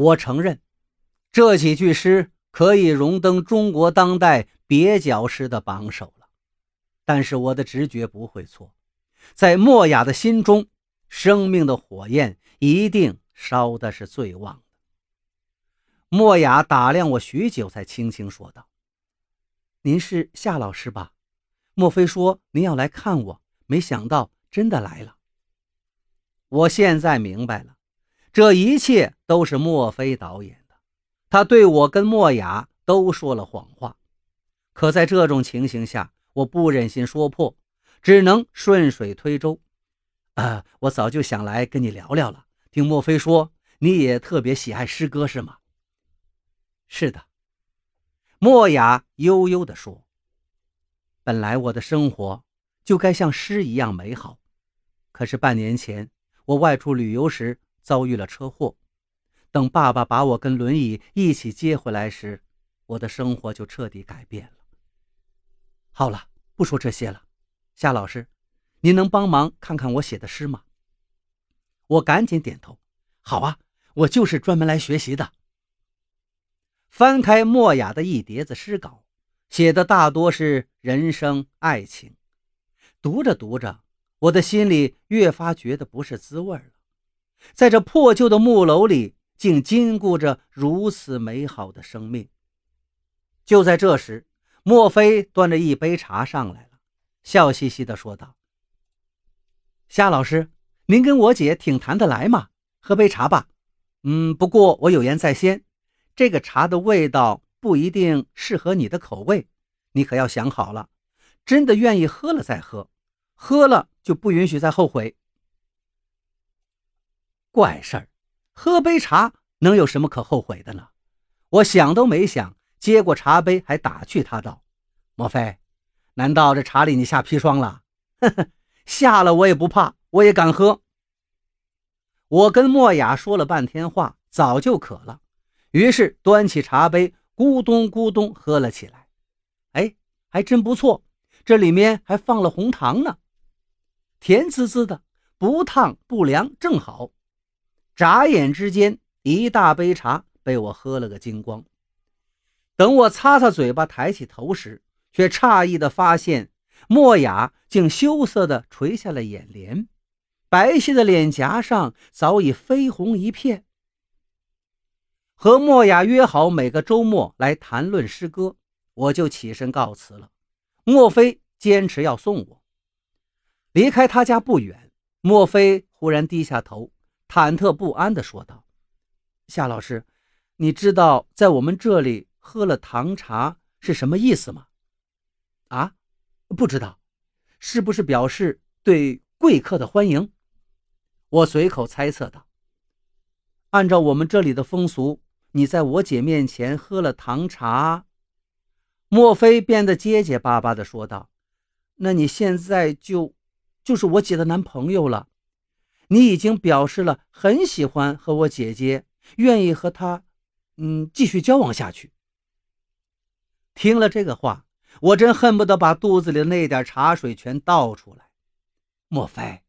我承认，这几句诗可以荣登中国当代蹩脚诗的榜首了。但是我的直觉不会错，在莫雅的心中，生命的火焰一定烧的是最旺的。莫雅打量我许久，才轻轻说道：“您是夏老师吧？莫非说您要来看我？没想到真的来了。我现在明白了。”这一切都是墨菲导演的，他对我跟莫雅都说了谎话。可在这种情形下，我不忍心说破，只能顺水推舟。啊，我早就想来跟你聊聊了。听莫非说你也特别喜爱诗歌，是吗？是的，莫雅悠悠地说。本来我的生活就该像诗一样美好，可是半年前我外出旅游时。遭遇了车祸，等爸爸把我跟轮椅一起接回来时，我的生活就彻底改变了。好了，不说这些了，夏老师，您能帮忙看看我写的诗吗？我赶紧点头，好啊，我就是专门来学习的。翻开莫雅的一叠子诗稿，写的大多是人生爱情，读着读着，我的心里越发觉得不是滋味了。在这破旧的木楼里，竟禁锢着如此美好的生命。就在这时，莫非端着一杯茶上来了，笑嘻嘻地说道：“夏老师，您跟我姐挺谈得来嘛，喝杯茶吧。嗯，不过我有言在先，这个茶的味道不一定适合你的口味，你可要想好了，真的愿意喝了再喝，喝了就不允许再后悔。”怪事儿，喝杯茶能有什么可后悔的呢？我想都没想，接过茶杯还打趣他道：“莫非，难道这茶里你下砒霜了？呵呵，下了我也不怕，我也敢喝。”我跟莫雅说了半天话，早就渴了，于是端起茶杯，咕咚咕咚喝了起来。哎，还真不错，这里面还放了红糖呢，甜滋滋的，不烫不凉，正好。眨眼之间，一大杯茶被我喝了个精光。等我擦擦嘴巴、抬起头时，却诧异地发现莫雅竟羞涩地垂下了眼帘，白皙的脸颊上早已绯红一片。和莫雅约好每个周末来谈论诗歌，我就起身告辞了。莫非坚持要送我离开他家不远，莫非忽然低下头。忐忑不安地说道：“夏老师，你知道在我们这里喝了糖茶是什么意思吗？”“啊，不知道，是不是表示对贵客的欢迎？”我随口猜测道。“按照我们这里的风俗，你在我姐面前喝了糖茶。”莫非变得结结巴巴地说道：“那你现在就就是我姐的男朋友了。”你已经表示了很喜欢和我姐姐，愿意和她，嗯，继续交往下去。听了这个话，我真恨不得把肚子里的那点茶水全倒出来。莫非，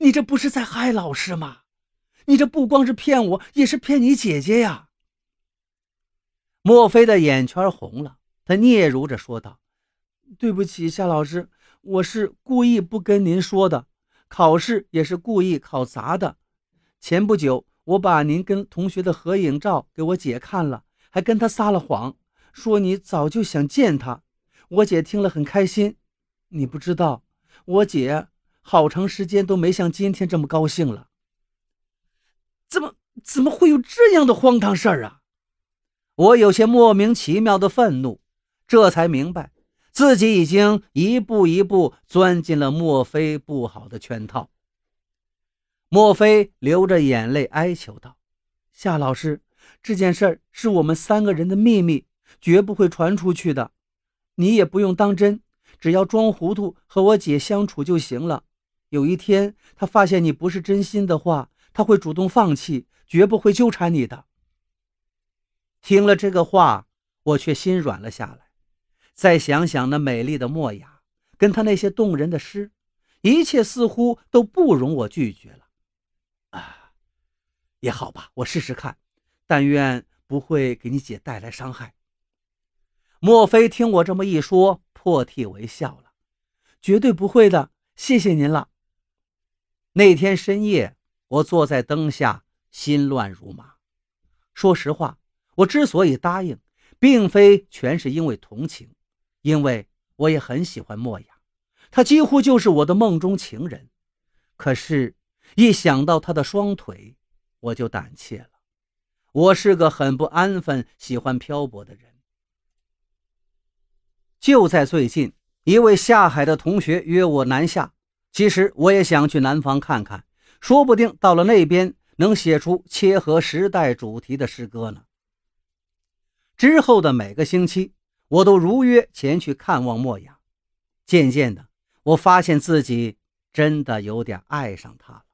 你这不是在害老师吗？你这不光是骗我，也是骗你姐姐呀！莫非的眼圈红了，他嗫嚅着说道：“对不起，夏老师，我是故意不跟您说的。”考试也是故意考砸的。前不久，我把您跟同学的合影照给我姐看了，还跟她撒了谎，说你早就想见她。我姐听了很开心。你不知道，我姐好长时间都没像今天这么高兴了。怎么怎么会有这样的荒唐事儿啊？我有些莫名其妙的愤怒，这才明白。自己已经一步一步钻进了墨菲不好的圈套。墨菲流着眼泪哀求道：“夏老师，这件事儿是我们三个人的秘密，绝不会传出去的。你也不用当真，只要装糊涂和我姐相处就行了。有一天她发现你不是真心的话，她会主动放弃，绝不会纠缠你的。”听了这个话，我却心软了下来。再想想那美丽的莫雅，跟她那些动人的诗，一切似乎都不容我拒绝了。啊，也好吧，我试试看。但愿不会给你姐带来伤害。莫非听我这么一说，破涕为笑了，绝对不会的，谢谢您了。那天深夜，我坐在灯下，心乱如麻。说实话，我之所以答应，并非全是因为同情，因为我也很喜欢莫雅，她几乎就是我的梦中情人。可是，一想到她的双腿，我就胆怯了。我是个很不安分、喜欢漂泊的人。就在最近，一位下海的同学约我南下。其实我也想去南方看看，说不定到了那边能写出切合时代主题的诗歌呢。之后的每个星期，我都如约前去看望莫雅。渐渐的，我发现自己真的有点爱上她了。